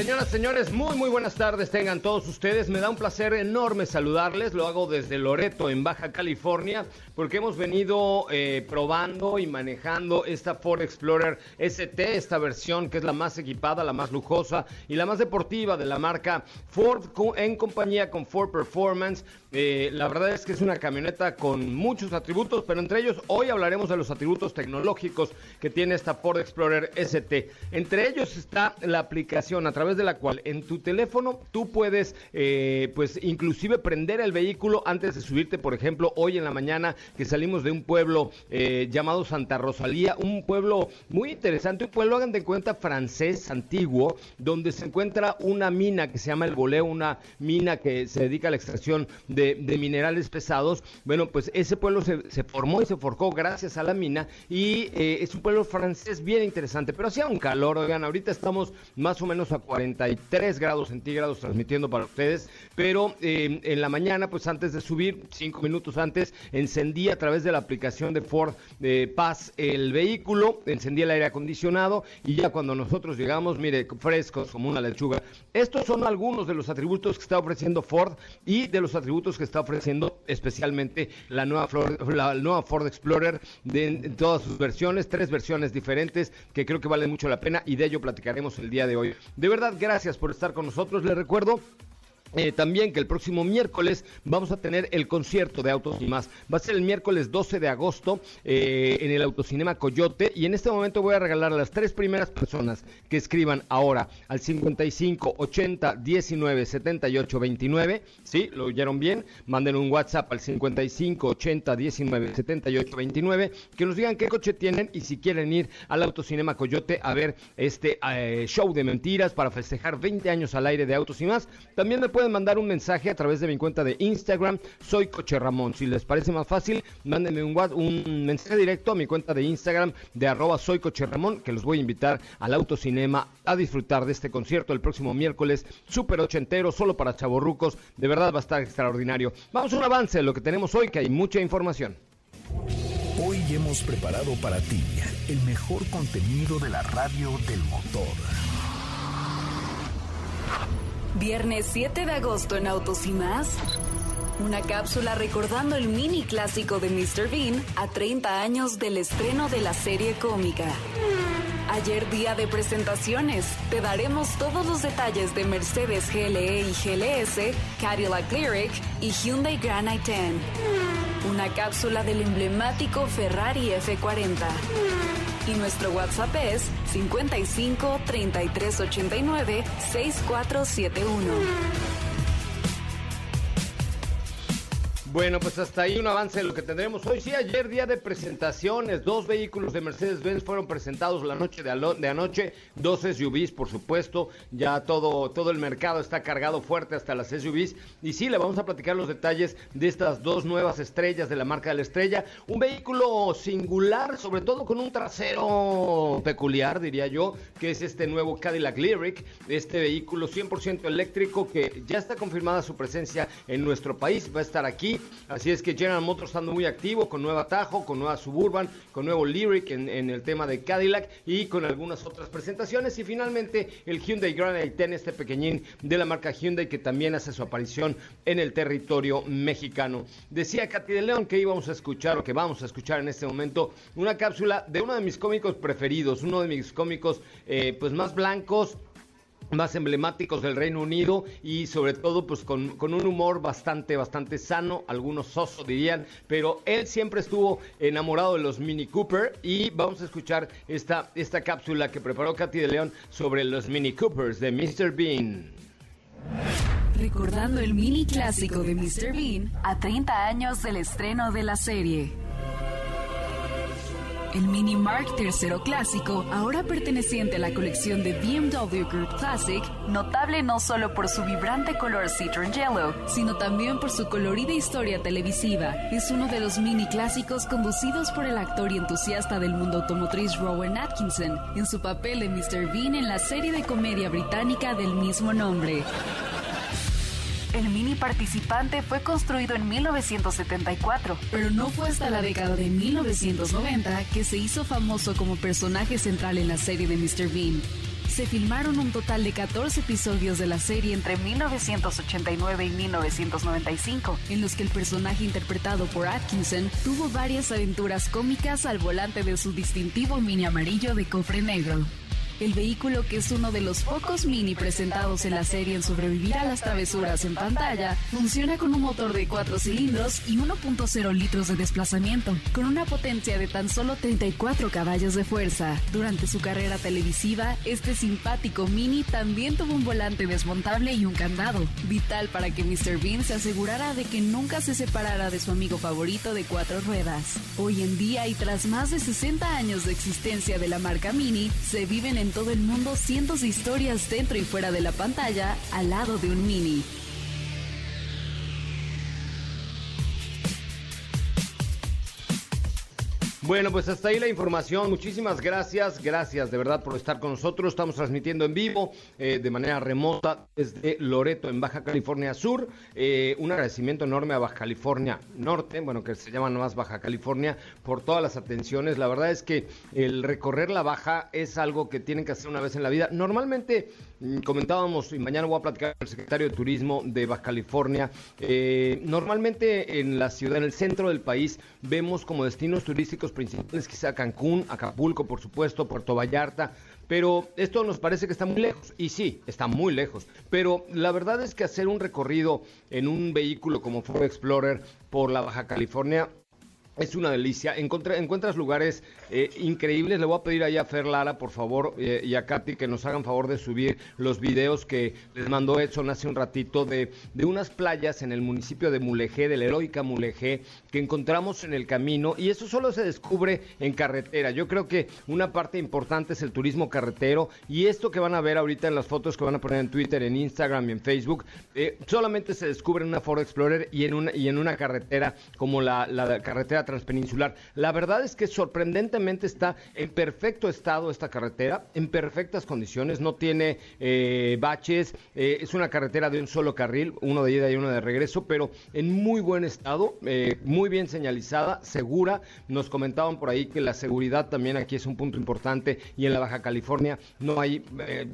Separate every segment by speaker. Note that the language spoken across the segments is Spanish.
Speaker 1: Señoras, señores, muy, muy buenas tardes tengan todos ustedes. Me da un placer enorme saludarles. Lo hago desde Loreto, en Baja California, porque hemos venido eh, probando y manejando esta Ford Explorer ST, esta versión que es la más equipada, la más lujosa y la más deportiva de la marca Ford en compañía con Ford Performance. Eh, la verdad es que es una camioneta con muchos atributos, pero entre ellos hoy hablaremos de los atributos tecnológicos que tiene esta Ford Explorer ST. Entre ellos está la aplicación a través de la cual en tu teléfono tú puedes, eh, pues inclusive prender el vehículo antes de subirte, por ejemplo, hoy en la mañana que salimos de un pueblo eh, llamado Santa Rosalía, un pueblo muy interesante, un pueblo, hagan de cuenta, francés antiguo, donde se encuentra una mina que se llama el Boleo, una mina que se dedica a la extracción de, minerales pesados. Bueno, pues ese pueblo se, formó y se forjó gracias a la mina y eh, es un pueblo francés bien interesante, pero hacía un calor, oigan, ahorita estamos más o menos a 43 grados centígrados transmitiendo para ustedes, pero eh, en la mañana, pues antes de subir, cinco minutos antes, encendí a través de la aplicación de Ford eh, Paz el vehículo, encendí el aire acondicionado y ya cuando nosotros llegamos, mire, frescos como una lechuga. Estos son algunos de los atributos que está ofreciendo Ford y de los atributos que está ofreciendo especialmente la nueva, la nueva Ford Explorer de, en todas sus versiones, tres versiones diferentes que creo que valen mucho la pena y de ello platicaremos el día de hoy. De verdad, gracias por estar con nosotros. Les recuerdo eh, también que el próximo miércoles vamos a tener el concierto de Autos y más. Va a ser el miércoles 12 de agosto eh, en el Autocinema Coyote y en este momento voy a regalar a las tres primeras personas que escriban ahora al 55 80 19 78 29. ¿Sí? ¿Lo oyeron bien? Manden un WhatsApp al 55 80 19 78 29 que nos digan qué coche tienen y si quieren ir al Autocinema Coyote a ver este eh, show de mentiras para festejar 20 años al aire de Autos y más. También me pueden mandar un mensaje a través de mi cuenta de Instagram, soy Coche Ramón. Si les parece más fácil, mándenme un, un mensaje directo a mi cuenta de Instagram de arroba soy Coche Ramón, que los voy a invitar al Autocinema a disfrutar de este concierto el próximo miércoles, súper ochentero, solo para chavorrucos. De verdad va a estar extraordinario. Vamos a un avance de lo que tenemos hoy, que hay mucha información.
Speaker 2: Hoy hemos preparado para ti el mejor contenido de la radio del motor.
Speaker 3: Viernes 7 de agosto en Autos y más. Una cápsula recordando el mini clásico de Mr. Bean a 30 años del estreno de la serie cómica. Ayer día de presentaciones, te daremos todos los detalles de Mercedes GLE y GLS, Cadillac Lyric y Hyundai Grand i10. Una cápsula del emblemático Ferrari F40. Y nuestro WhatsApp es 55 33 89 6471.
Speaker 1: Bueno, pues hasta ahí un avance de lo que tendremos hoy. Sí, ayer día de presentaciones, dos vehículos de Mercedes-Benz fueron presentados la noche de, anoche, dos SUVs, por supuesto, ya todo, todo el mercado está cargado fuerte hasta las SUVs. Y sí, le vamos a platicar los detalles de estas dos nuevas estrellas de la marca de la estrella. Un vehículo singular, sobre todo con un trasero peculiar, diría yo, que es este nuevo Cadillac Lyric, este vehículo 100% eléctrico que ya está confirmada su presencia en nuestro país, va a estar aquí Así es que General Motors estando muy activo con nueva Tajo, con nueva Suburban, con nuevo Lyric en, en, el tema de Cadillac y con algunas otras presentaciones. Y finalmente el Hyundai Grand i10, este pequeñín de la marca Hyundai que también hace su aparición en el territorio mexicano. Decía Katy de León que íbamos a escuchar o que vamos a escuchar en este momento una cápsula de uno de mis cómicos preferidos, uno de mis cómicos eh, pues más blancos, más emblemáticos del Reino Unido y sobre todo pues con, con, un humor bastante, bastante sano, algunos soso dirían, pero él siempre estuvo enamorado de los Mini Cooper y vamos a escuchar esta, esta cápsula que preparó Katy de León sobre los Mini Coopers de Mr. Bean.
Speaker 3: Recordando el mini clásico de Mr. Bean a 30 años del estreno de la serie. El Mini Mark III clásico, ahora perteneciente a la colección de BMW Group Classic, notable no solo por su vibrante color Citron Yellow, sino también por su colorida historia televisiva, es uno de los mini clásicos conducidos por el actor y entusiasta del mundo automotriz Rowan Atkinson, en su papel de Mr. Bean en la serie de comedia británica del mismo nombre. Participante fue construido en 1974, pero no fue hasta la década de 1990 que se hizo famoso como personaje central en la serie de Mr. Bean. Se filmaron un total de 14 episodios de la serie entre 1989 y 1995, en los que el personaje interpretado por Atkinson tuvo varias aventuras cómicas al volante de su distintivo mini amarillo de cofre negro. El vehículo, que es uno de los pocos mini presentados en la serie en sobrevivir a las travesuras en pantalla, funciona con un motor de 4 cilindros y 1.0 litros de desplazamiento, con una potencia de tan solo 34 caballos de fuerza. Durante su carrera televisiva, este simpático mini también tuvo un volante desmontable y un candado, vital para que Mr. Bean se asegurara de que nunca se separara de su amigo favorito de cuatro ruedas. Hoy en día y tras más de 60 años de existencia de la marca Mini, se viven en todo el mundo cientos de historias dentro y fuera de la pantalla al lado de un mini.
Speaker 1: Bueno, pues hasta ahí la información. Muchísimas gracias, gracias de verdad por estar con nosotros. Estamos transmitiendo en vivo eh, de manera remota desde Loreto, en Baja California Sur. Eh, un agradecimiento enorme a Baja California Norte, bueno, que se llama nomás Baja California, por todas las atenciones. La verdad es que el recorrer la Baja es algo que tienen que hacer una vez en la vida. Normalmente mm, comentábamos, y mañana voy a platicar con el secretario de Turismo de Baja California, eh, normalmente en la ciudad, en el centro del país, vemos como destinos turísticos principales, quizá Cancún, Acapulco, por supuesto, Puerto Vallarta, pero esto nos parece que está muy lejos, y sí, está muy lejos, pero la verdad es que hacer un recorrido en un vehículo como Ford Explorer por la Baja California es una delicia. encuentras lugares eh, increíbles. Le voy a pedir allá a Fer Lara, por favor, eh, y a Katy que nos hagan favor de subir los videos que les mandó Edson hace un ratito de, de unas playas en el municipio de Mulegé, de la heroica Mulegé, que encontramos en el camino. Y eso solo se descubre en carretera. Yo creo que una parte importante es el turismo carretero. Y esto que van a ver ahorita en las fotos que van a poner en Twitter, en Instagram y en Facebook, eh, solamente se descubre en una Ford Explorer y en una, y en una carretera como la, la carretera transpeninsular. La verdad es que sorprendentemente está en perfecto estado esta carretera, en perfectas condiciones, no tiene eh, baches, eh, es una carretera de un solo carril, uno de ida y uno de regreso, pero en muy buen estado, eh, muy bien señalizada, segura. Nos comentaban por ahí que la seguridad también aquí es un punto importante y en la Baja California no hay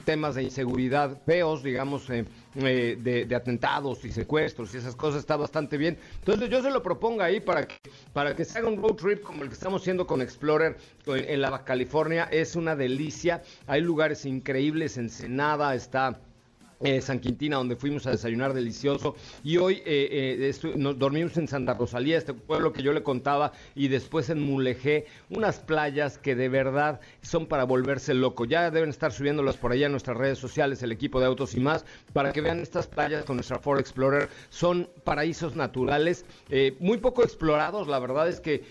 Speaker 1: temas de inseguridad feos, digamos eh, de, atentados y secuestros y esas cosas está bastante bien. Entonces yo se lo propongo ahí para que, para que se haga un road trip como el que estamos haciendo con Explorer en la California. Es una delicia. Hay lugares increíbles. Ensenada está eh, San Quintina, donde fuimos a desayunar delicioso. Y hoy eh, eh, nos dormimos en Santa Rosalía, este pueblo que yo le contaba, y después en Mulegé, unas playas que de verdad son para volverse loco. Ya deben estar subiéndolas por allá en nuestras redes sociales, el equipo de autos y más, para que vean estas playas con nuestra Ford Explorer. Son paraísos naturales, muy poco explorados. La verdad es que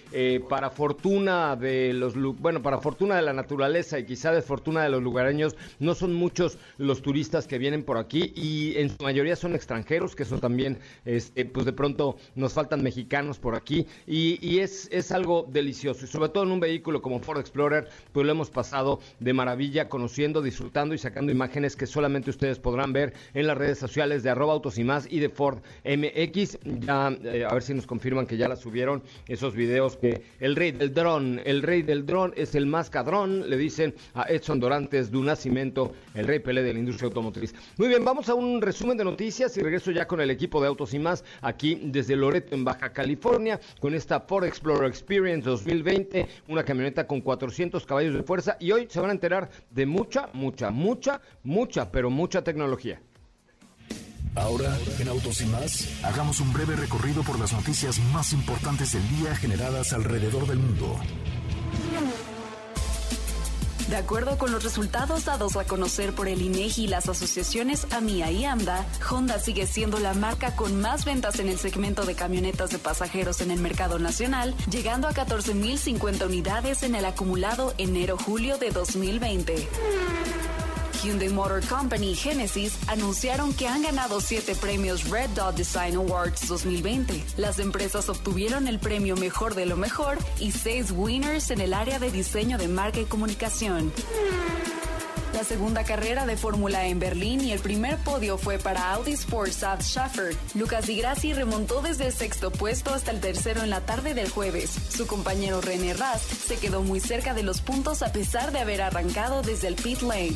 Speaker 1: para fortuna de los, bueno, para fortuna de la naturaleza y quizá de fortuna de los lugareños, no son muchos los turistas que vienen por por aquí y en su mayoría son extranjeros, que eso también, este, pues de pronto nos faltan mexicanos por aquí y, es, es algo delicioso y sobre todo en un vehículo como Ford Explorer, pues lo hemos pasado de maravilla conociendo, disfrutando y sacando imágenes que solamente ustedes podrán ver en las redes sociales de arroba autos y más y de Ford MX. Ya, eh, a ver si nos confirman que ya la subieron esos videos que el rey del dron, el rey del dron es el más cadrón, le dicen a Edson Dorantes de un nacimiento, el rey Pelé de la industria automotriz. Bien, vamos a un resumen de noticias y regreso ya con el equipo de Autos y más aquí desde Loreto en Baja California con esta Ford Explorer Experience 2020, una camioneta con 400 caballos de fuerza y hoy se van a enterar de mucha, mucha, mucha, mucha, pero mucha tecnología.
Speaker 2: Ahora, en Autos y más, hagamos un breve recorrido por las noticias más importantes del día generadas alrededor del mundo.
Speaker 3: De acuerdo con los resultados dados a conocer por el INEGI y las asociaciones AMIA y AMDA, Honda sigue siendo la marca con más ventas en el segmento de camionetas de pasajeros en el mercado nacional, llegando a 14.050 unidades en el acumulado enero-julio de 2020. Hyundai Motor Company y Genesis anunciaron que han ganado siete premios Red Dot Design Awards 2020. Las empresas obtuvieron el premio Mejor de lo Mejor y seis winners en el área de diseño de marca y comunicación. La segunda carrera de Fórmula en Berlín y el primer podio fue para Audi Sport South Schaffer. Lucas Di Grassi remontó desde el sexto puesto hasta el tercero en la tarde del jueves. Su compañero René Rast se quedó muy cerca de los puntos a pesar de haber arrancado desde el pit lane.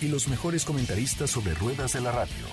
Speaker 2: y los mejores comentaristas sobre ruedas de la radio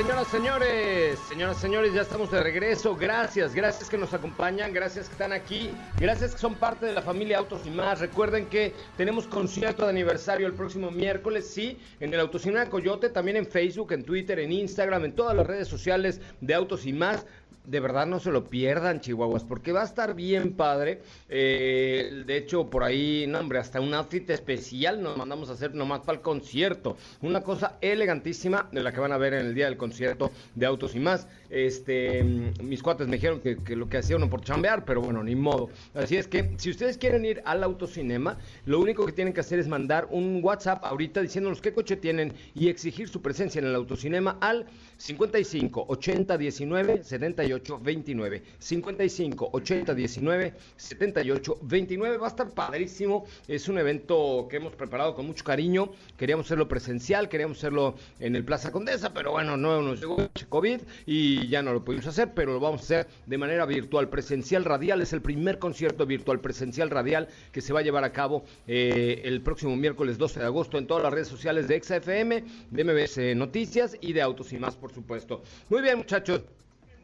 Speaker 1: Señoras, señores, señoras, señores, ya estamos de regreso. Gracias, gracias que nos acompañan, gracias que están aquí, gracias que son parte de la familia Autos y más. Recuerden que tenemos concierto de aniversario el próximo miércoles, sí, en el Autocinema Coyote, también en Facebook, en Twitter, en Instagram, en todas las redes sociales de Autos y más de verdad no se lo pierdan, Chihuahuas, porque va a estar bien padre. Eh, de hecho, por ahí, no, hombre, hasta un outfit especial nos mandamos a hacer nomás para el concierto. Una cosa elegantísima de la que van a ver en el día del concierto de Autos y más. Este, mis cuates me dijeron que, lo que hacía uno por chambear, pero bueno, ni modo. Así es que, si ustedes quieren ir al autocinema, lo único que tienen que hacer es mandar un WhatsApp ahorita diciéndonos qué coche tienen y exigir su presencia en el autocinema al 55 80 19 78 29. 55 80 19 78 29. Va a estar padrísimo. Es un evento que hemos preparado con mucho cariño. Queríamos hacerlo presencial, queríamos hacerlo en el Plaza Condesa, pero bueno, no nos llegó COVID y ya no lo pudimos hacer, pero lo vamos a hacer de manera virtual. Presencial radial es el primer concierto virtual presencial radial que se va a llevar a cabo eh, el próximo miércoles 12 de agosto en todas las redes sociales de XFM, de MBS Noticias y de Autos y más, por supuesto. Muy bien, muchachos.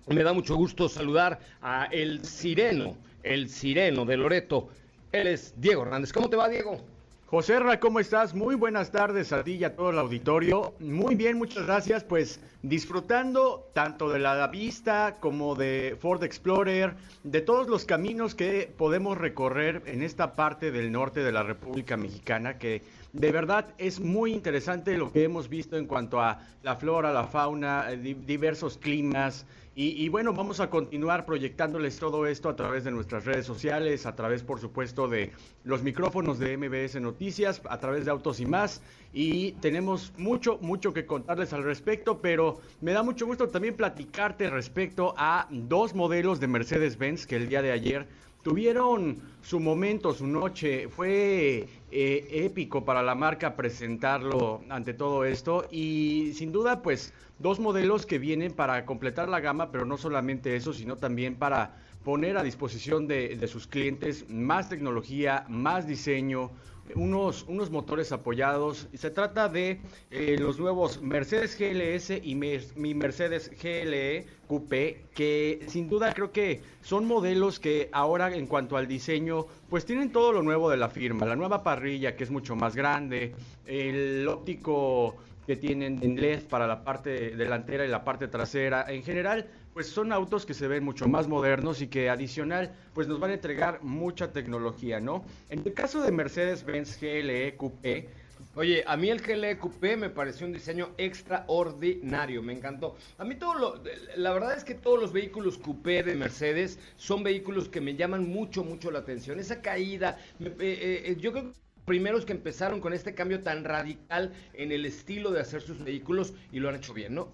Speaker 1: Me da mucho gusto saludar a el sireno, el sireno de Loreto. Él es Diego Hernández. ¿Cómo te va, Diego?
Speaker 4: José Ra, ¿cómo estás? Muy buenas tardes a ti y a todo el auditorio. Muy bien, muchas gracias. Pues disfrutando tanto de la vista como de Ford Explorer, de todos los caminos que podemos recorrer en esta parte del norte de la República Mexicana, que de verdad es muy interesante lo que hemos visto en cuanto a la flora, la fauna, eh, diversos climas. Y, bueno, vamos a continuar proyectándoles todo esto a través de nuestras redes sociales, a través, por supuesto, de los micrófonos de MBS Noticias, a través de Autos y más. Y tenemos mucho, mucho que contarles al respecto, pero me da mucho gusto también platicarte respecto a dos modelos de Mercedes-Benz que el día de ayer tuvieron su momento, su noche. Fue eh, épico para la marca presentarlo ante todo esto. Y sin duda pues dos modelos que vienen para completar la gama, pero no solamente eso, sino también para poner a disposición de, sus clientes más tecnología, más diseño, unos, unos motores apoyados. Se trata de eh, los nuevos Mercedes GLS y mi Mercedes GLE Coupé, que sin duda creo que son modelos que ahora en cuanto al diseño, pues tienen todo lo nuevo de la firma. La nueva parrilla que es mucho más grande, el óptico que tienen en LED para la parte delantera y la parte trasera. En general, pues son autos que se ven mucho más modernos y que adicional pues nos van a entregar mucha tecnología, ¿no? En el caso de Mercedes-Benz GLE Coupé,
Speaker 1: Oye, a mí el GLE Coupé me pareció un diseño extraordinario, me encantó. A mí todo lo, la verdad es que todos los vehículos Coupé de Mercedes son vehículos que me llaman mucho, mucho la atención. Esa caída, eh, eh, yo creo que primeros que empezaron con este cambio tan radical en el estilo de hacer sus vehículos y lo han hecho bien, ¿no?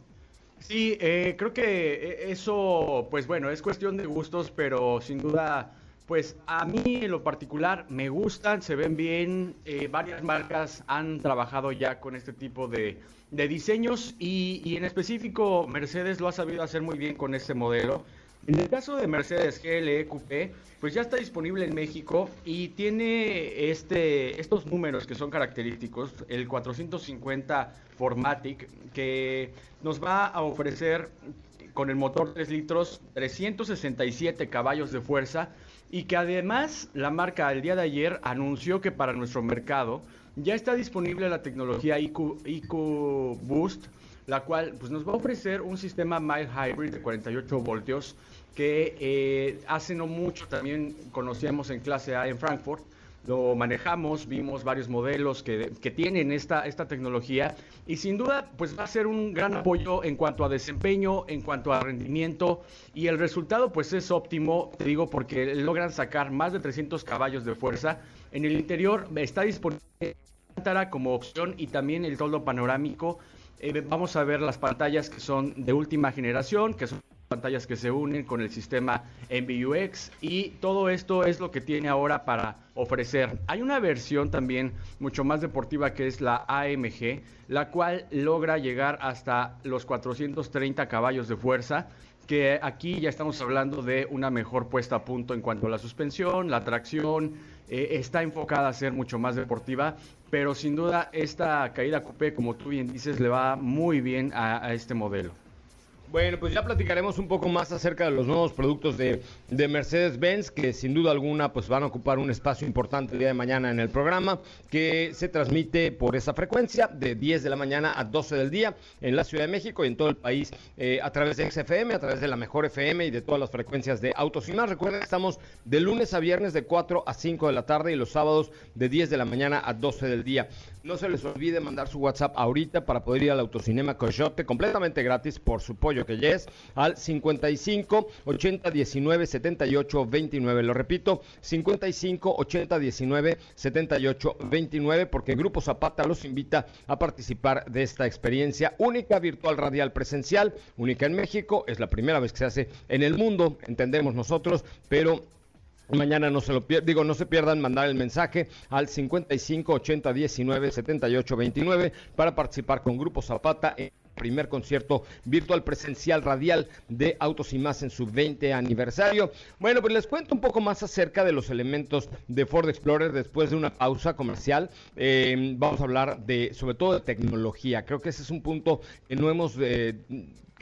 Speaker 4: Sí, eh, creo que eh, eso, pues bueno, es cuestión de gustos, pero sin duda, pues a mí en lo particular me gustan, se ven bien, eh, varias marcas han trabajado ya con este tipo de, diseños y, y, en específico Mercedes lo ha sabido hacer muy bien con este modelo. En el caso de Mercedes GLE Coupé, pues ya está disponible en México y tiene este, estos números que son característicos, el 450 Formatic, que nos va a ofrecer con el motor 3 litros 367 caballos de fuerza y que además la marca el día de ayer anunció que para nuestro mercado ya está disponible la tecnología IQ, IQ Boost, la cual pues, nos va a ofrecer un sistema mild hybrid de 48 voltios que eh, hace no mucho también conocíamos en clase A en Frankfurt. Lo manejamos, vimos varios modelos que, tienen esta, esta tecnología y sin duda pues va a ser un gran apoyo en cuanto a desempeño, en cuanto a rendimiento y el resultado pues es óptimo, te digo, porque logran sacar más de 300 caballos de fuerza. En el interior está disponible como opción y también el toldo panorámico. Eh, vamos a ver las pantallas que son de última generación, que son pantallas que se unen con el sistema MBUX y todo esto es lo que tiene ahora para ofrecer. Hay una versión también mucho más deportiva que es la AMG, la cual logra llegar hasta los 430 caballos de fuerza que aquí ya estamos hablando de una mejor puesta a punto en cuanto a la suspensión, la tracción, eh, está enfocada a ser mucho más deportiva, pero sin duda esta caída coupé, como tú bien dices, le va muy bien a este modelo.
Speaker 1: Bueno, pues ya platicaremos un poco más acerca de los nuevos productos de, Mercedes-Benz, que sin duda alguna pues van a ocupar un espacio importante el día de mañana en el programa, que se transmite por esa frecuencia de 10 de la mañana a 12 del día en la Ciudad de México y en todo el país eh, a través de XFM, a través de la Mejor FM y de todas las frecuencias de Autos y más. Recuerden que estamos de lunes a viernes de 4 a 5 de la tarde y los sábados de 10 de la mañana a 12 del día. No se les olvide mandar su WhatsApp ahorita para poder ir al Autocinema Coyote completamente gratis por su pollo que ya es al 55 80 19 78 29. Lo repito, 55 80 19 78 29 porque Grupo Zapata los invita a participar de esta experiencia única virtual radial presencial, única en México, es la primera vez que se hace en el mundo, entendemos nosotros, pero Mañana no se lo pierdan, digo, no se pierdan mandar el mensaje al 55 80 19 78 29 para participar con Grupo Zapata en primer concierto virtual presencial radial de Autos y Más en su 20 aniversario. Bueno, pues les cuento un poco más acerca de los elementos de Ford Explorer después de una pausa comercial. Eh, vamos a hablar de, sobre todo, de tecnología. Creo que ese es un punto que no hemos... Eh,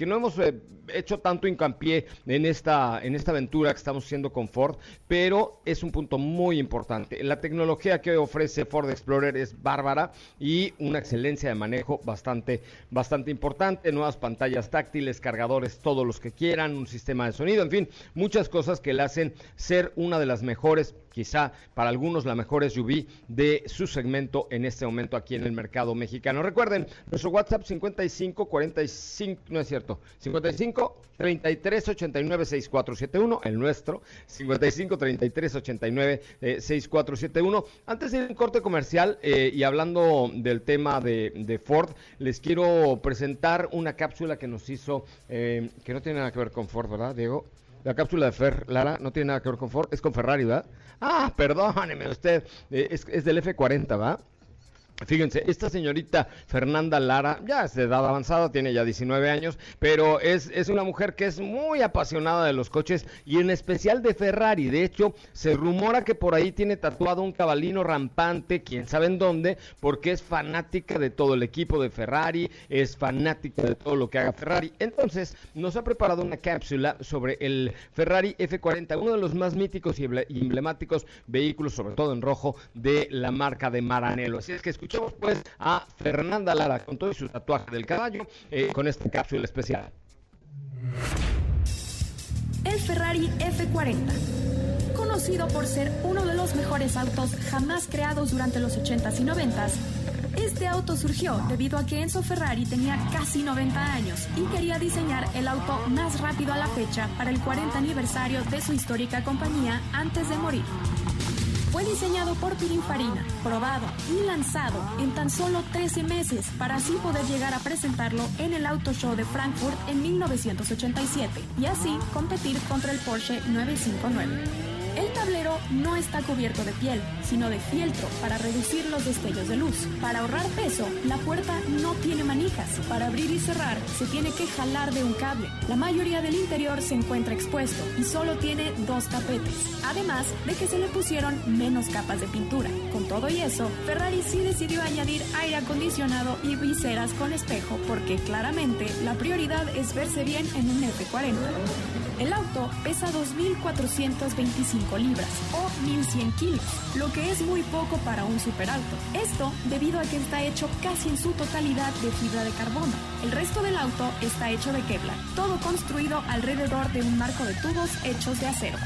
Speaker 1: que no hemos eh, hecho tanto hincapié en esta, en esta aventura que estamos haciendo con Ford, pero es un punto muy importante. La tecnología que ofrece Ford Explorer es bárbara y una excelencia de manejo bastante, bastante importante. Nuevas pantallas táctiles, cargadores, todos los que quieran, un sistema de sonido, en fin, muchas cosas que le hacen ser una de las mejores quizá para algunos la mejor SUV de su segmento en este momento aquí en el mercado mexicano. Recuerden, nuestro WhatsApp 55 45, no es cierto, 55 33 89 6471, el nuestro, 55 33 89 6471. Antes de ir en corte comercial eh, y hablando del tema de, Ford, les quiero presentar una cápsula que nos hizo, eh, que no tiene nada que ver con Ford, ¿verdad, Diego? La cápsula de Fer, Lara, no tiene nada que ver con Ford, es con Ferrari, ¿verdad? Ah, perdóneme usted, eh, es, es del F40, ¿va? Fíjense, esta señorita Fernanda Lara ya es de edad avanzada, tiene ya 19 años, pero es, es, una mujer que es muy apasionada de los coches y en especial de Ferrari. De hecho, se rumora que por ahí tiene tatuado un cabalino rampante, quién sabe en dónde, porque es fanática de todo el equipo de Ferrari, es fanática de todo lo que haga Ferrari. Entonces, nos ha preparado una cápsula sobre el Ferrari F40, uno de los más míticos y emblemáticos vehículos, sobre todo en rojo, de la marca de Maranello. Así es que pues a Fernanda Lara con todo su tatuaje del caballo eh, con esta cápsula especial.
Speaker 5: El Ferrari F40. Conocido por ser uno de los mejores autos jamás creados durante los 80s y 90s, este auto surgió debido a que Enzo Ferrari tenía casi 90 años y quería diseñar el auto más rápido a la fecha para el 40 aniversario de su histórica compañía antes de morir. Fue diseñado por Pininfarina, probado y lanzado en tan solo 13 meses para así poder llegar a presentarlo en el Auto Show de Frankfurt en 1987 y así competir contra el Porsche 959. El tablero no está cubierto de piel, sino de fieltro para reducir los destellos de luz. Para ahorrar peso, la puerta no tiene manijas. Para abrir y cerrar, se tiene que jalar de un cable. La mayoría del interior se encuentra expuesto y solo tiene dos tapetes. Además de que se le pusieron menos capas de pintura. Con todo y eso, Ferrari sí decidió añadir aire acondicionado y viseras con espejo porque claramente la prioridad es verse bien en un F40. El auto pesa 2.425 libras o 1.100 kilos, lo que es muy poco para un superauto. Esto debido a que está hecho casi en su totalidad de fibra de carbono. El resto del auto está hecho de Kevlar, todo construido alrededor de un marco de tubos hechos de acero.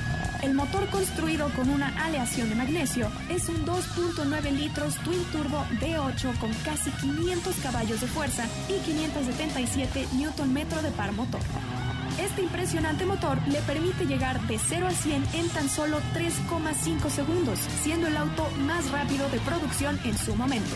Speaker 5: El motor construido con una aleación de magnesio es un 2.9 litros twin turbo D8 con casi 500 caballos de fuerza y 577 Nm de par motor. Este impresionante motor le permite llegar de 0 a 100 en tan solo 3,5 segundos, siendo el auto más rápido de producción en su momento.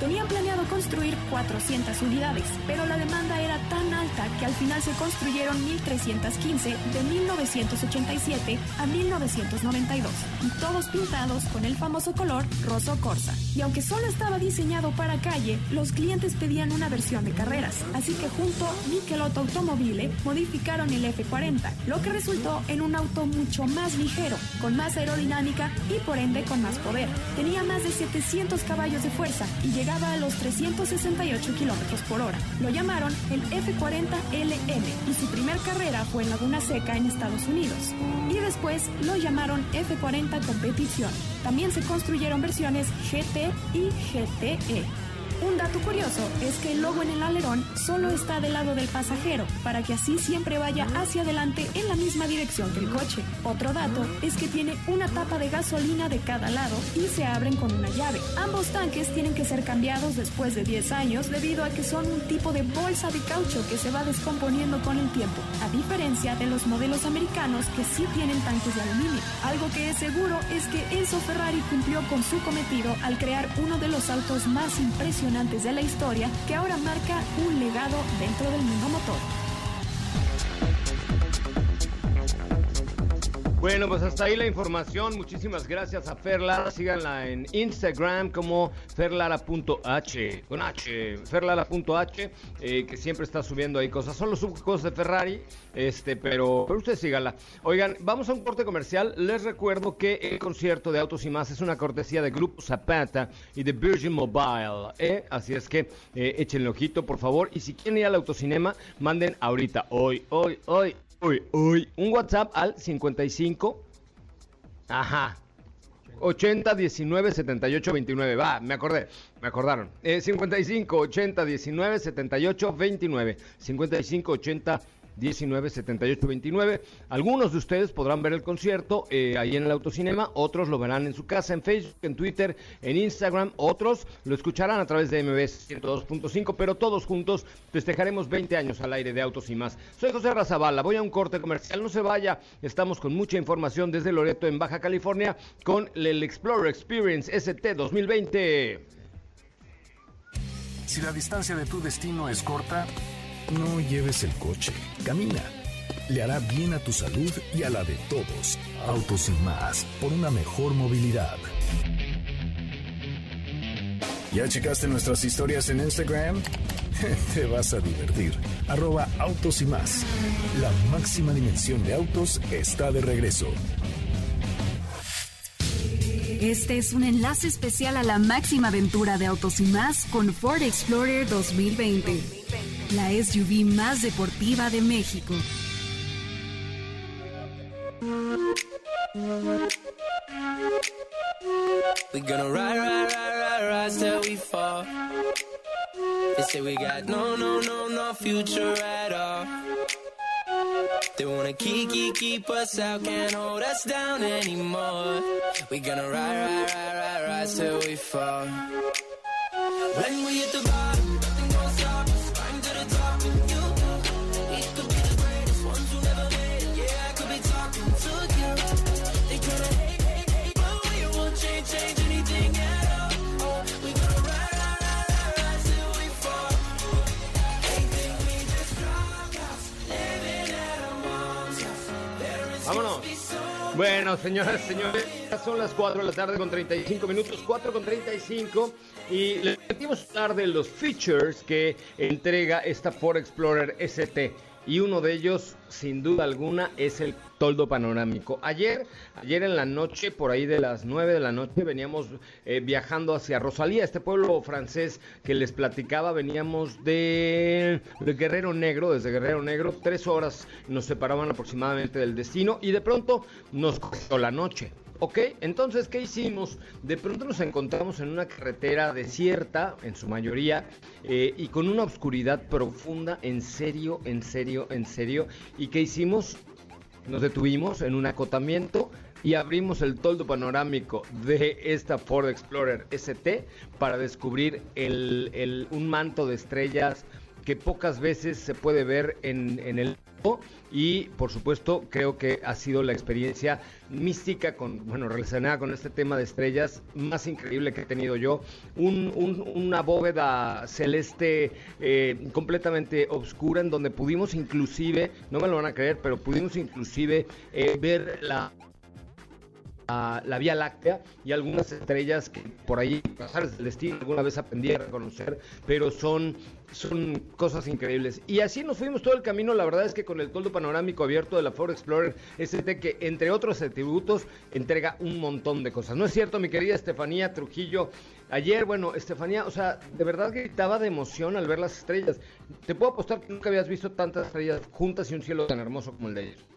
Speaker 5: Tenían planeado construir 400 unidades, pero la demanda era tan alta que al final se construyeron 1.315 de 1987 a 1992, y todos pintados con el famoso color roso corsa. Y aunque solo estaba diseñado para calle, los clientes pedían una versión de carreras, así que junto a Michelotto Automobile modificaron el F40, lo que resultó en un auto mucho más ligero, con más aerodinámica y por ende con más poder. Tenía más de 700 caballos de fuerza y llegó llegaba a los 368 kilómetros por hora. Lo llamaron el F40LM y su primer carrera fue en Laguna Seca en Estados Unidos. Y después lo llamaron F40 Competición. También se construyeron versiones GT y GTE. Un dato curioso es que el logo en el alerón solo está del lado del pasajero, para que así siempre vaya hacia adelante en la misma dirección que el coche. Otro dato es que tiene una tapa de gasolina de cada lado y se abren con una llave. Ambos tanques tienen que ser cambiados después de 10 años debido a que son un tipo de bolsa de caucho que se va descomponiendo con el tiempo, a diferencia de los modelos americanos que sí tienen tanques de aluminio. Algo que es seguro es que Enzo Ferrari cumplió con su cometido al crear uno de los autos más impresionantes de la historia que ahora marca un legado dentro del mundo motor.
Speaker 1: Bueno, pues hasta ahí la información. Muchísimas gracias a Ferlara. Síganla en Instagram como ferlara.h. Con H. Ferlara.h, eh, que siempre está subiendo ahí cosas. Son los cosas de Ferrari, este, pero, pero usted síganla. Oigan, vamos a un corte comercial. Les recuerdo que el concierto de Autos y Más es una cortesía de Grupo Zapata y de Virgin Mobile. ¿eh? Así es que eh, échenle ojito, por favor. Y si quieren ir al autocinema, manden ahorita, hoy, hoy, hoy, Uy, uy. Un WhatsApp al 55. Ajá. 80 19 78 29. Va, me acordé, me acordaron. Eh, 55 80 19 78 29. 55 80 19 78 29. Algunos de ustedes podrán ver el concierto eh, ahí en el autocinema, otros lo verán en su casa, en Facebook, en Twitter, en Instagram, otros lo escucharán a través de MBS 102.5, pero todos juntos festejaremos 20 años al aire de Autos y más. Soy José Razabala, voy a un corte comercial, no se vaya, estamos con mucha información desde Loreto en Baja California con el Explorer Experience ST 2020.
Speaker 2: Si la distancia de tu destino es corta, no lleves el coche, camina. Le hará bien a tu salud y a la de todos. Autos y más, por una mejor movilidad. ¿Ya checaste nuestras historias en Instagram? Te vas a divertir. Arroba autos y más. La máxima dimensión de autos está de regreso.
Speaker 3: Este es un enlace especial a la máxima aventura de Autos y más con Ford Explorer 2020, la SUV más deportiva de México.
Speaker 6: We gonna ride, ride, ride, ride, ride till we fall. They say we got no, no, no, no future at all. They wanna keep, keep, us out, can't hold us down anymore. We gonna ride, ride, ride, ride, ride till we fall. When we hit
Speaker 1: Bueno, señoras y señores, ya son las 4 de la tarde con 35 minutos, 4 con 35, y les metimos hablar de los features que entrega esta Ford Explorer ST. Y uno de ellos, sin duda alguna, es el toldo panorámico. Ayer, ayer en la noche, por ahí de las 9 de la noche, veníamos eh, viajando hacia Rosalía, este pueblo francés que les platicaba. Veníamos de, de Guerrero Negro, desde Guerrero Negro, tres horas nos separaban aproximadamente del destino y de pronto nos cogió la noche. Ok, entonces, ¿qué hicimos? De pronto nos encontramos en una carretera desierta, en su mayoría, eh, y con una oscuridad profunda, en serio, en serio, en serio. ¿Y qué hicimos? Nos detuvimos en un acotamiento y abrimos el toldo panorámico de esta Ford Explorer ST para descubrir el- un manto de estrellas que pocas veces se puede ver en el y por supuesto creo que ha sido la experiencia mística con bueno relacionada con este tema de estrellas más increíble que he tenido yo. Un- un- una bóveda celeste eh, completamente oscura en donde pudimos inclusive no me lo van a creer pero pudimos inclusive eh, ver la la Vía Láctea y algunas estrellas que por ahí, pasares del destino, alguna vez aprendí a reconocer, pero son, son cosas increíbles. Y así nos fuimos todo el camino, la verdad es que con el toldo panorámico abierto de la Ford Explorer ST, que entre otros atributos entrega un montón de cosas. ¿No es cierto, mi querida Estefanía Trujillo? Ayer, bueno, Estefanía, o sea, de verdad gritaba de emoción al ver las estrellas. Te puedo apostar que nunca habías visto tantas estrellas juntas y un cielo tan hermoso como el de ellos.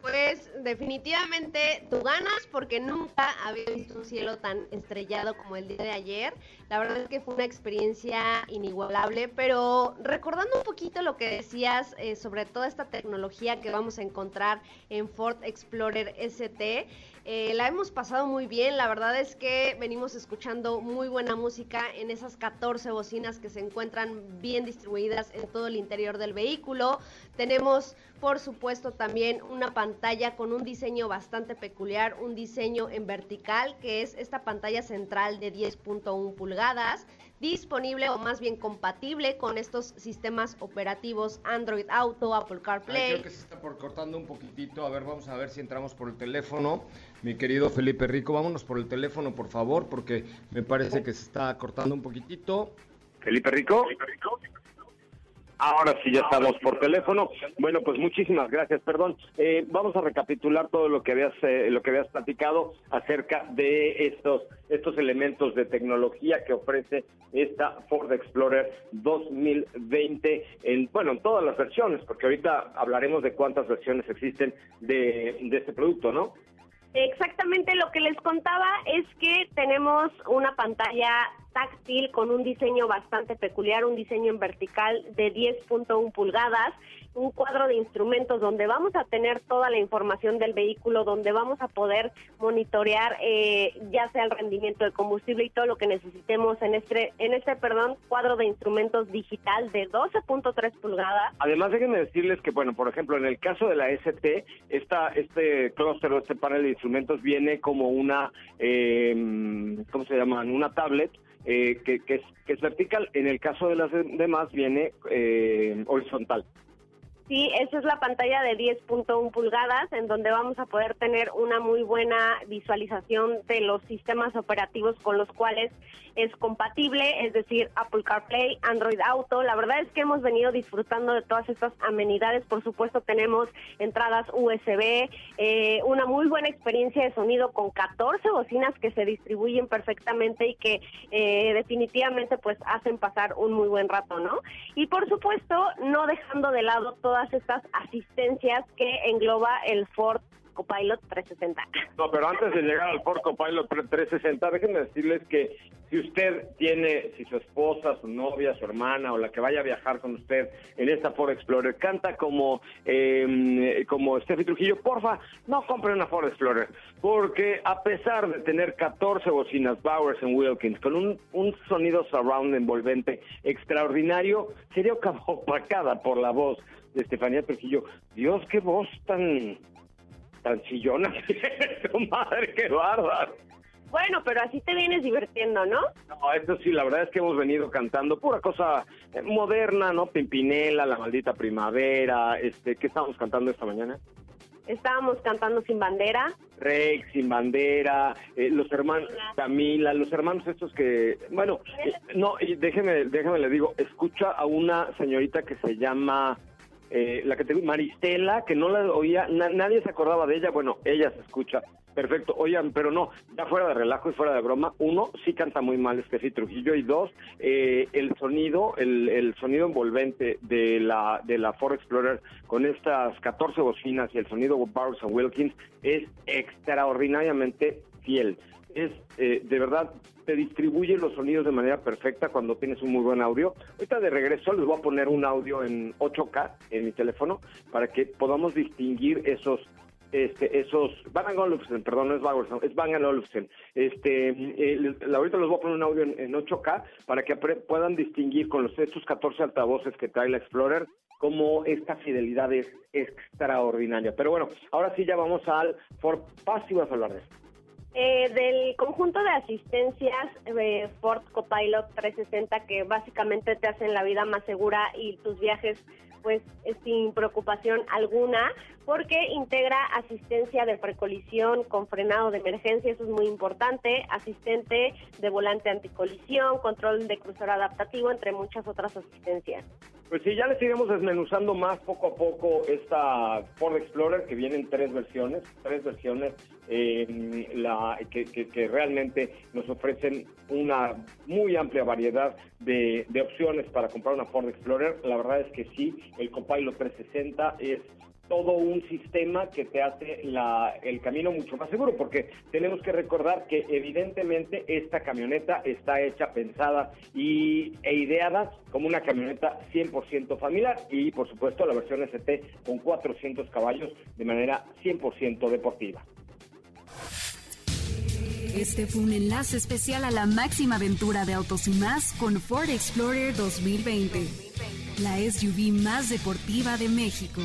Speaker 7: Pues definitivamente tú ganas porque nunca había visto un cielo tan estrellado como el día de ayer. La verdad es que fue una experiencia inigualable, pero recordando un poquito lo que decías eh, sobre toda esta tecnología que vamos a encontrar en Ford Explorer ST,
Speaker 8: Eh, la hemos pasado muy bien, la verdad es que venimos escuchando muy buena música en esas 14 bocinas que se encuentran bien distribuidas en todo el interior del vehículo. Tenemos, por supuesto, también una pantalla con un diseño bastante peculiar, un diseño en vertical, que es esta pantalla central de 10.1 pulgadas disponible o más bien compatible con estos sistemas operativos Android Auto, Apple CarPlay.
Speaker 1: creo que se está por cortando un poquitito. A ver, vamos a ver si entramos por el teléfono. Mi querido Felipe Rico, vámonos por el teléfono, por favor, porque me parece que se está cortando un poquitito.
Speaker 9: Felipe Rico. Felipe Rico. Ahora sí ya estamos por teléfono. Bueno, pues muchísimas gracias. Perdón, eh, vamos a recapitular todo lo que habías eh, lo que habías platicado acerca de estos estos elementos de tecnología que ofrece esta Ford Explorer 2020 en bueno en todas las versiones, porque ahorita hablaremos de cuántas versiones existen de, de este producto, ¿no?
Speaker 8: Exactamente lo que les contaba es que tenemos una pantalla táctil con un diseño bastante peculiar, un diseño en vertical de 10.1 pulgadas, un cuadro de instrumentos donde vamos a tener toda la información del vehículo, donde vamos a poder monitorear eh, ya sea el rendimiento de combustible y todo lo que necesitemos en este, en este perdón, cuadro de instrumentos digital de 12.3 pulgadas.
Speaker 9: Además, déjenme decirles que, bueno, por ejemplo, en el caso de la ST, esta, este clúster o este panel de instrumentos viene como una, eh, ¿cómo se llaman? Una tablet eh, que, que, es, que, es, vertical. En el caso de las demás viene eh, horizontal.
Speaker 8: Sí, esa es la pantalla de 10.1 pulgadas en donde vamos a poder tener una muy buena visualización de los sistemas operativos con los cuales es compatible, es decir, Apple CarPlay, Android Auto. La verdad es que hemos venido disfrutando de todas estas amenidades. Por supuesto, tenemos entradas USB, eh, una muy buena experiencia de sonido con 14 bocinas que se distribuyen perfectamente y que eh, definitivamente pues hacen pasar un muy buen rato, ¿no? Y por supuesto, no dejando de lado todas estas asistencias que engloba el Ford Copilot 360.
Speaker 9: No, pero antes de llegar al Ford Copilot 360, déjenme decirles que si usted tiene, si su esposa, su novia, su hermana o la que vaya a viajar con usted en esta Ford Explorer canta como, eh, como Steffi Trujillo, porfa, no compre una Ford Explorer, porque a pesar de tener 14 bocinas Bowers en Wilkins con un, un sonido surround envolvente extraordinario, sería opacada por la voz de Estefanía Trujillo. Dios, qué voz tan, tan chillona. tu madre, qué bárbaro.
Speaker 8: Bueno, pero así te vienes divirtiendo, ¿no?
Speaker 9: No, esto sí, la verdad es que hemos venido cantando pura cosa eh, moderna, ¿no? Pimpinela, La Maldita Primavera, este, ¿qué estábamos cantando esta mañana?
Speaker 8: Estábamos cantando Sin Bandera.
Speaker 9: Rex, Sin Bandera, eh, los hermanos, Camila, los hermanos estos que, bueno, eh, no, déjeme, déjeme le digo, escucha a una señorita que se llama eh, la que te Maristela, que no la oía, nadie se acordaba de ella, bueno, ella se escucha. Perfecto, oigan, pero no, ya fuera de relajo y fuera de broma, uno, sí canta muy mal Steffi Trujillo, y dos, eh, el sonido, el, el, sonido envolvente de la, de la Ford Explorer con estas 14 bocinas y el sonido Bowers Wilkins es extraordinariamente fiel es eh, de verdad te distribuye los sonidos de manera perfecta cuando tienes un muy buen audio. Ahorita de regreso les voy a poner un audio en 8K en mi teléfono para que podamos distinguir esos este, esos Bang Olufsen, perdón, no es Bang es Bang Olufsen. Este, eh, ahorita les voy a poner un audio en, 8K para que puedan distinguir con los estos 14 altavoces que trae la Explorer como esta fidelidad es extraordinaria. Pero bueno, ahora sí ya vamos al Ford Pass y vas a hablar de esto.
Speaker 8: Eh, del conjunto de asistencias eh, Ford Copilot 360 que básicamente te hacen la vida más segura y tus viajes pues sin preocupación alguna porque integra asistencia de precolisión con frenado de emergencia, eso es muy importante, asistente de volante anticolisión, control de crucero adaptativo, entre muchas otras asistencias.
Speaker 9: Pues sí, ya les iremos desmenuzando más poco a poco esta Ford Explorer que viene en tres versiones, tres versiones eh, la, que, que, realmente nos ofrecen una muy amplia variedad de, de opciones para comprar una Ford Explorer. La verdad es que sí, el Copilot 360 es todo un sistema que te hace la, el camino mucho más seguro, porque tenemos que recordar que evidentemente esta camioneta está hecha, pensada y, e ideada como una camioneta 100% familiar y por supuesto la versión ST con 400 caballos de manera 100% deportiva.
Speaker 10: Este fue un enlace especial a la máxima aventura de autos y más con Ford Explorer 2020, la SUV más deportiva de México.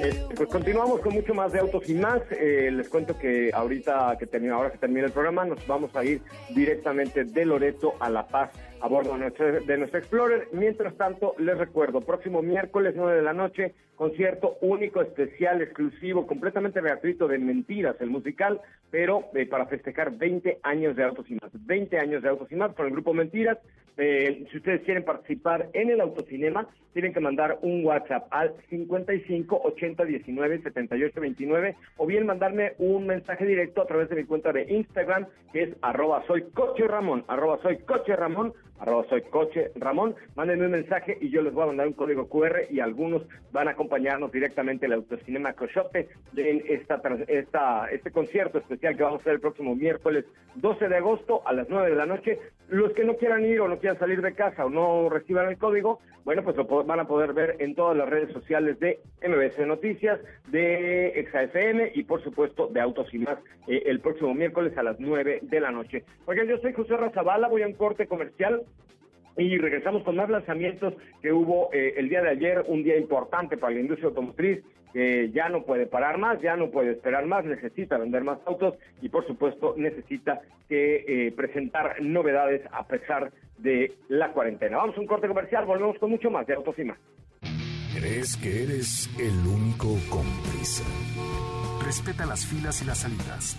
Speaker 9: Eh, pues continuamos con mucho más de autos y más. Eh, les cuento que ahorita que termina, ahora que termina el programa, nos vamos a ir directamente de Loreto a La Paz a bordo de nuestro, Explorer. Mientras tanto, les recuerdo, próximo miércoles 9 de la noche, concierto único, especial, exclusivo, completamente gratuito de Mentiras, el musical, pero eh, para festejar 20 años de Autos y Más. 20 años de Autos y Más con el grupo Mentiras. Eh, si ustedes quieren participar en el autocinema, tienen que mandar un WhatsApp al 55 80 19 78 29 o bien mandarme un mensaje directo a través de mi cuenta de Instagram, que es arroba soy coche Ramón, arroba soy coche Ramón, arroba soy coche Ramón, mándenme un mensaje y yo les voy a mandar un código QR y algunos van a acompañarnos directamente al Autocinema Cochote en esta, esta, este concierto especial que vamos a hacer el próximo miércoles 12 de agosto a las 9 de la noche. Los que no quieran ir o no quieran salir de casa o no reciban el código, bueno, pues lo van a poder ver en todas las redes sociales de MBC Noticias, de ExaFM y por supuesto de Autos eh, el próximo miércoles a las 9 de la noche. Porque yo soy José Razabala, voy a un corte comercial y regresamos con más lanzamientos que hubo eh, el día de ayer, un día importante para la industria automotriz, que ya no puede parar más, ya no puede esperar más, necesita vender más autos y por supuesto necesita que eh, presentar novedades a pesar de la cuarentena. Vamos a un corte comercial, volvemos con mucho más de Autos y más.
Speaker 11: ¿Crees que eres el único con prisa? Respeta las filas y las salidas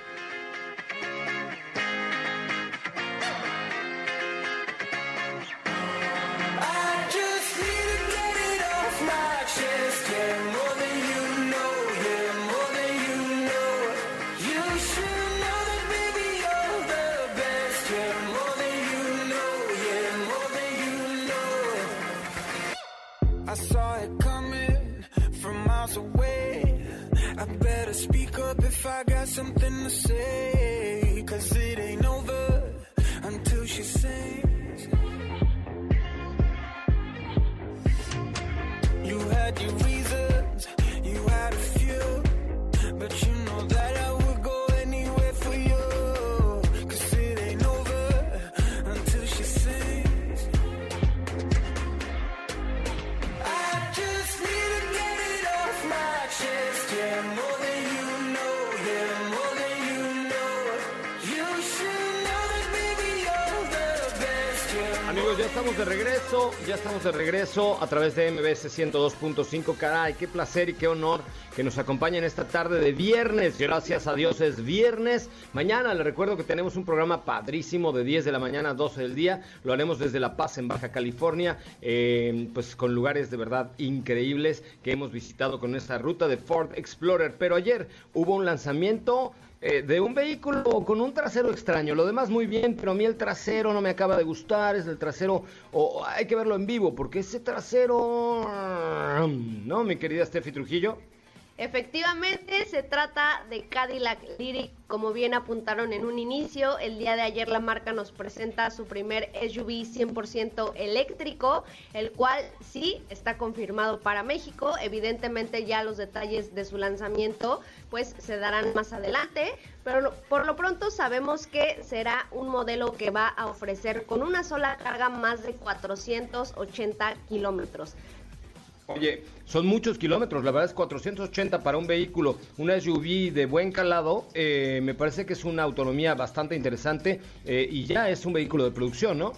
Speaker 1: Estamos de regreso a través de MBS 102.5. Caray, qué placer y qué honor que nos acompañen esta tarde de viernes. Gracias a Dios es viernes. Mañana les recuerdo que tenemos un programa padrísimo de 10 de la mañana a 12 del día. Lo haremos desde La Paz en Baja California, eh, pues con lugares de verdad increíbles que hemos visitado con esta ruta de Ford Explorer. Pero ayer hubo un lanzamiento eh, de un vehículo con un trasero extraño. Lo demás muy bien, pero a mí el trasero no me acaba de gustar. Es el trasero, o hay que verlo en vivo, porque ese trasero, ¿no, mi querida Steffi Trujillo?
Speaker 7: Efectivamente, se trata de Cadillac Lyric, como bien apuntaron en un inicio. El día de ayer la marca nos presenta su primer SUV 100% eléctrico, el cual sí está confirmado para México. Evidentemente ya los detalles de su lanzamiento pues se darán más adelante, pero por lo pronto sabemos que será un modelo que va a ofrecer con una sola carga más de 480 kilómetros.
Speaker 1: Oye, son muchos kilómetros, la verdad es 480 para un vehículo, una SUV de buen calado, eh, me parece que es una autonomía bastante interesante eh, y ya es un vehículo de producción, ¿no?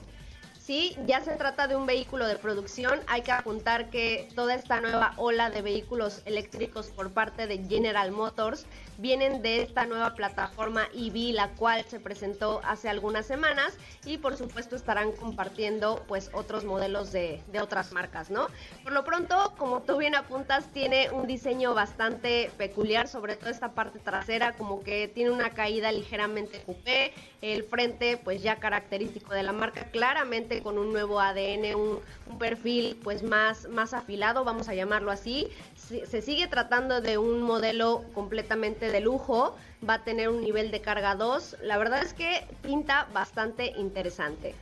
Speaker 7: Sí, ya se trata de un vehículo de producción. Hay que apuntar que toda esta nueva ola de vehículos eléctricos por parte de General Motors vienen de esta nueva plataforma EV, la cual se presentó hace algunas semanas y por supuesto estarán compartiendo pues otros modelos de, de otras marcas, ¿no? Por lo pronto, como tú bien apuntas, tiene un diseño bastante peculiar, sobre todo esta parte trasera, como que tiene una caída ligeramente coupé, el frente pues ya característico de la marca, claramente con un nuevo ADN, un, perfil pues más, más afilado, vamos a llamarlo así, se sigue tratando de un modelo completamente de lujo, va a tener un nivel de carga 2, la verdad es que pinta bastante interesante.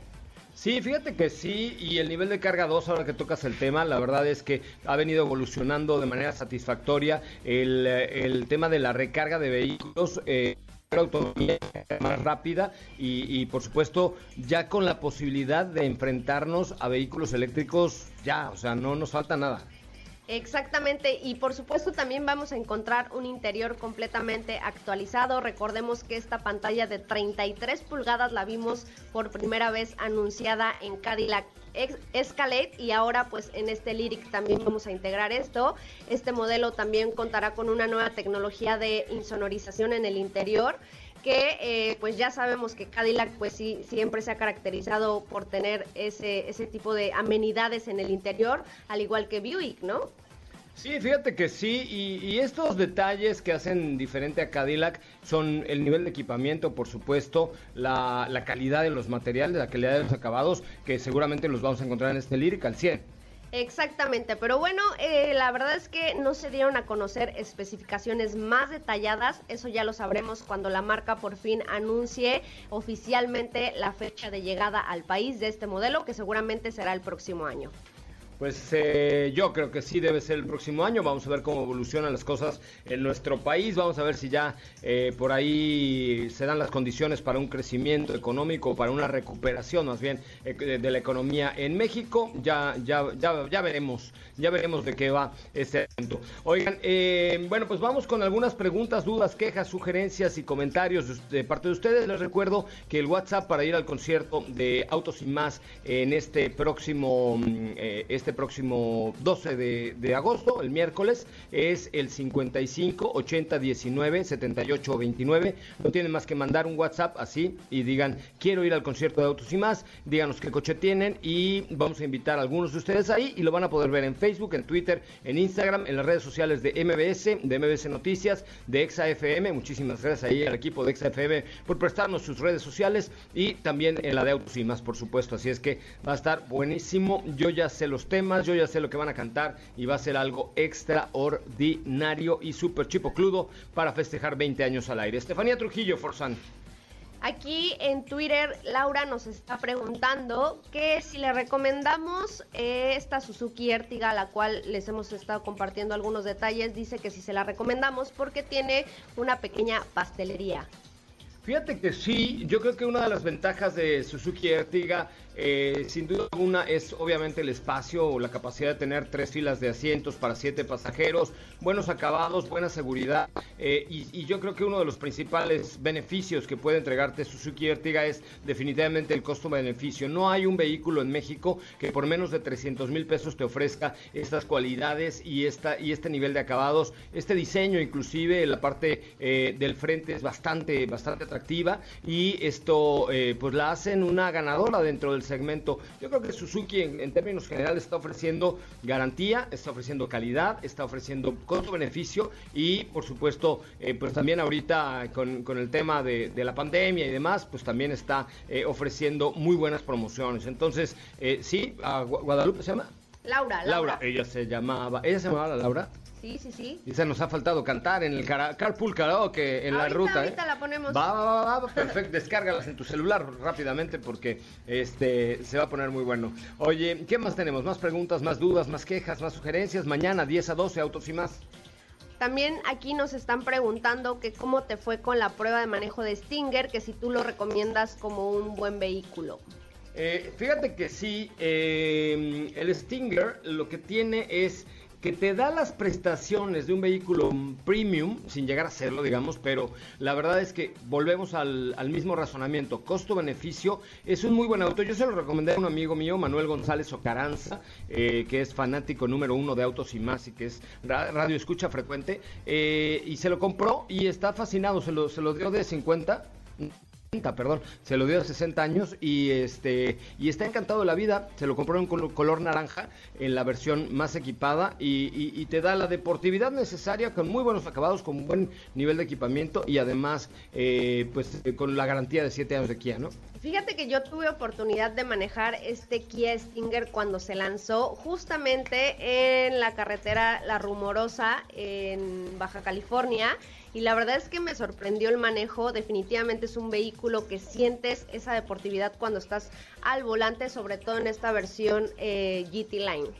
Speaker 1: Sí, fíjate que sí, y el nivel de carga 2, ahora que tocas el tema, la verdad es que ha venido evolucionando de manera satisfactoria el, el tema de la recarga de vehículos. Eh, autonomía más rápida y, y, por supuesto ya con la posibilidad de enfrentarnos a vehículos eléctricos ya, o sea, no nos falta nada.
Speaker 7: Exactamente, y por supuesto también vamos a encontrar un interior completamente actualizado. Recordemos que esta pantalla de 33 pulgadas la vimos por primera vez anunciada en Cadillac Escalade y ahora pues en este Lyric también vamos a integrar esto. Este modelo también contará con una nueva tecnología de insonorización en el interior que eh, pues ya sabemos que Cadillac pues sí siempre se ha caracterizado por tener ese, ese tipo de amenidades en el interior, al igual que Buick, ¿no?
Speaker 1: Sí, fíjate que sí, y, estos detalles que hacen diferente a Cadillac son el nivel de equipamiento, por supuesto, la, la calidad de los materiales, la calidad de los acabados, que seguramente los vamos a encontrar en este Lyric al 100.
Speaker 7: Exactamente, pero bueno, eh, la verdad es que no se dieron a conocer especificaciones más detalladas, eso ya lo sabremos cuando la marca por fin anuncie oficialmente la fecha de llegada al país de este modelo, que seguramente será el próximo año.
Speaker 1: Pues eh, yo creo que sí debe ser el próximo año. Vamos a ver cómo evolucionan las cosas en nuestro país. Vamos a ver si ya eh, por ahí se dan las condiciones para un crecimiento económico, para una recuperación más bien eh, de la economía en México. Ya, ya, ya, ya veremos, ya veremos de qué va este evento. Oigan, eh, bueno, pues vamos con algunas preguntas, dudas, quejas, sugerencias y comentarios de, parte de ustedes. Les recuerdo que el WhatsApp para ir al concierto de Autos y más en este próximo este próximo 12 de, agosto, el miércoles, es el 55 80 19 78 29. No tienen más que mandar un WhatsApp así y digan, quiero ir al concierto de Autos y más, díganos qué coche tienen y vamos a invitar a algunos de ustedes ahí y lo van a poder ver en Facebook, en Twitter, en Instagram, en las redes sociales de MBS, de MBS Noticias, de ExaFM. Muchísimas gracias ahí al equipo de ExaFM por prestarnos sus redes sociales y también en la de Autos y más, por supuesto. Así es que va a estar buenísimo. Yo ya sé los temas yo ya sé lo que van a cantar y va a ser algo extraordinario y súper chipocludo para festejar 20 años al aire. Estefanía Trujillo, Forzán.
Speaker 7: Aquí en Twitter Laura nos está preguntando que si le recomendamos esta Suzuki Ertiga, la cual les hemos estado compartiendo algunos detalles, dice que si se la recomendamos porque tiene una pequeña pastelería.
Speaker 1: Fíjate que sí, yo creo que una de las ventajas de Suzuki Ertiga eh, sin duda alguna es obviamente el espacio o la capacidad de tener tres filas de asientos para siete pasajeros, buenos acabados, buena seguridad eh, y, yo creo que uno de los principales beneficios que puede entregarte Suzuki Ertiga es definitivamente el costo-beneficio. No hay un vehículo en México que por menos de 300 mil pesos te ofrezca estas cualidades y, esta, y este nivel de acabados, este diseño inclusive, la parte eh, del frente es bastante, bastante atractiva y esto eh, pues la hacen una ganadora dentro del segmento. Yo creo que Suzuki en, en, términos generales está ofreciendo garantía, está ofreciendo calidad, está ofreciendo costo-beneficio y por supuesto eh, pues también ahorita con, con el tema de, de, la pandemia y demás pues también está eh, ofreciendo muy buenas promociones. Entonces sí, a Guadalupe se llama.
Speaker 7: Laura,
Speaker 1: Laura, Laura. Ella se llamaba, ella se llamaba Laura.
Speaker 7: Sí, sí, sí.
Speaker 1: Y se nos ha faltado cantar en el car carpool karaoke en
Speaker 7: ahorita,
Speaker 1: la ruta.
Speaker 7: Ahorita
Speaker 1: ¿eh?
Speaker 7: la ponemos.
Speaker 1: Va, va, va, va, perfecto. Descárgalas en tu celular rápidamente porque este se va a poner muy bueno. Oye, ¿qué más tenemos? Más preguntas, más dudas, más quejas, más sugerencias. Mañana 10 a 12 autos y más.
Speaker 7: También aquí nos están preguntando que cómo te fue con la prueba de manejo de Stinger, que si tú lo recomiendas como un buen vehículo.
Speaker 1: Eh, fíjate que sí, eh, el Stinger lo que tiene es que te da las prestaciones de un vehículo premium, sin llegar a serlo, digamos, pero la verdad es que volvemos al, mismo razonamiento. Costo-beneficio es un muy buen auto. Yo se lo recomendé a un amigo mío, Manuel González Ocaranza, eh, que es fanático número uno de autos y más y que es radio escucha frecuente, eh, y se lo compró y está fascinado, se lo, se lo dio de 50 perdón, se lo dio a 60 años y este y está encantado de la vida, se lo compró en color, naranja en la versión más equipada y, te da la deportividad necesaria con muy buenos acabados, con buen nivel de equipamiento y además eh, pues con la garantía de 7 años de Kia, ¿no?
Speaker 7: Fíjate que yo tuve oportunidad de manejar este Kia Stinger cuando se lanzó justamente en la carretera La Rumorosa en Baja California y la verdad es que me sorprendió el manejo. Definitivamente es un vehículo que sientes esa deportividad cuando estás al volante, sobre todo en esta versión eh, GT Line.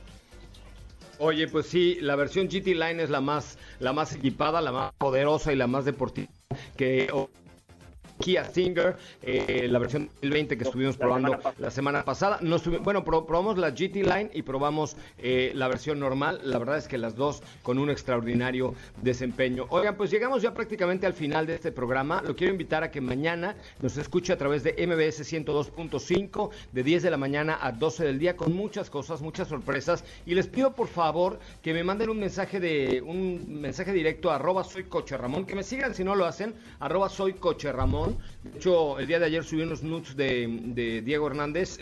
Speaker 1: Oye, pues sí, la versión GT Line es la más, la más equipada, la más poderosa y la más deportiva que Kia Stinger, eh, la versión 2020 que estuvimos probando la semana pasada. No bueno, probamos la GT Line y probamos eh, la versión normal. La verdad es que las dos con un extraordinario desempeño. Oigan, pues llegamos ya prácticamente al final de este programa. Lo quiero invitar a que mañana nos escuche a través de MBS 102.5 de 10 de la mañana a 12 del día con muchas cosas, muchas sorpresas. Y les pido por favor que me manden un mensaje de un mensaje directo a arroba soy coche Ramón, que me sigan si no lo hacen, arroba soy coche Ramón de hecho, el día de ayer subí unos nudes de, Diego Hernández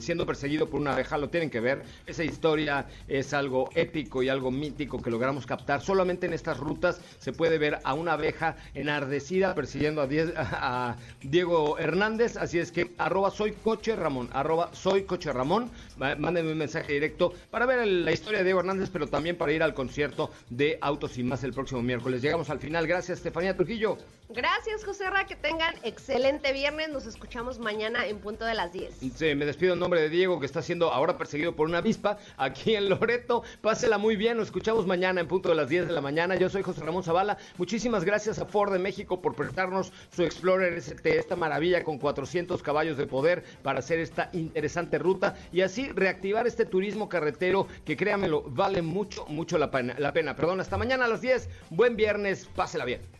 Speaker 1: siendo perseguido por una abeja. Lo tienen que ver. Esa historia es algo épico y algo mítico que logramos captar. Solamente en estas rutas se puede ver a una abeja enardecida persiguiendo a, Diego Hernández. Así es que arroba soy coche Ramón, arroba soy coche Ramón. Mándenme un mensaje directo para ver la historia de Diego Hernández, pero también para ir al concierto de Autos y más el próximo miércoles. Llegamos al final. Gracias, Estefanía Trujillo.
Speaker 7: Gracias, José Ra. Que tengan excelente viernes. Nos escuchamos mañana en punto de las 10. Sí,
Speaker 1: me despido en nombre de Diego, que está siendo ahora perseguido por una avispa aquí en Loreto. Pásela muy bien. Nos escuchamos mañana en punto de las 10 de la mañana. Yo soy José Ramón Zavala. Muchísimas gracias a Ford de México por prestarnos su Explorer ST, esta maravilla con 400 caballos de poder para hacer esta interesante ruta y así reactivar este turismo carretero que créamelo, vale mucho, mucho la pena. La pena. Perdón, hasta mañana a las 10. Buen viernes. Pásela bien.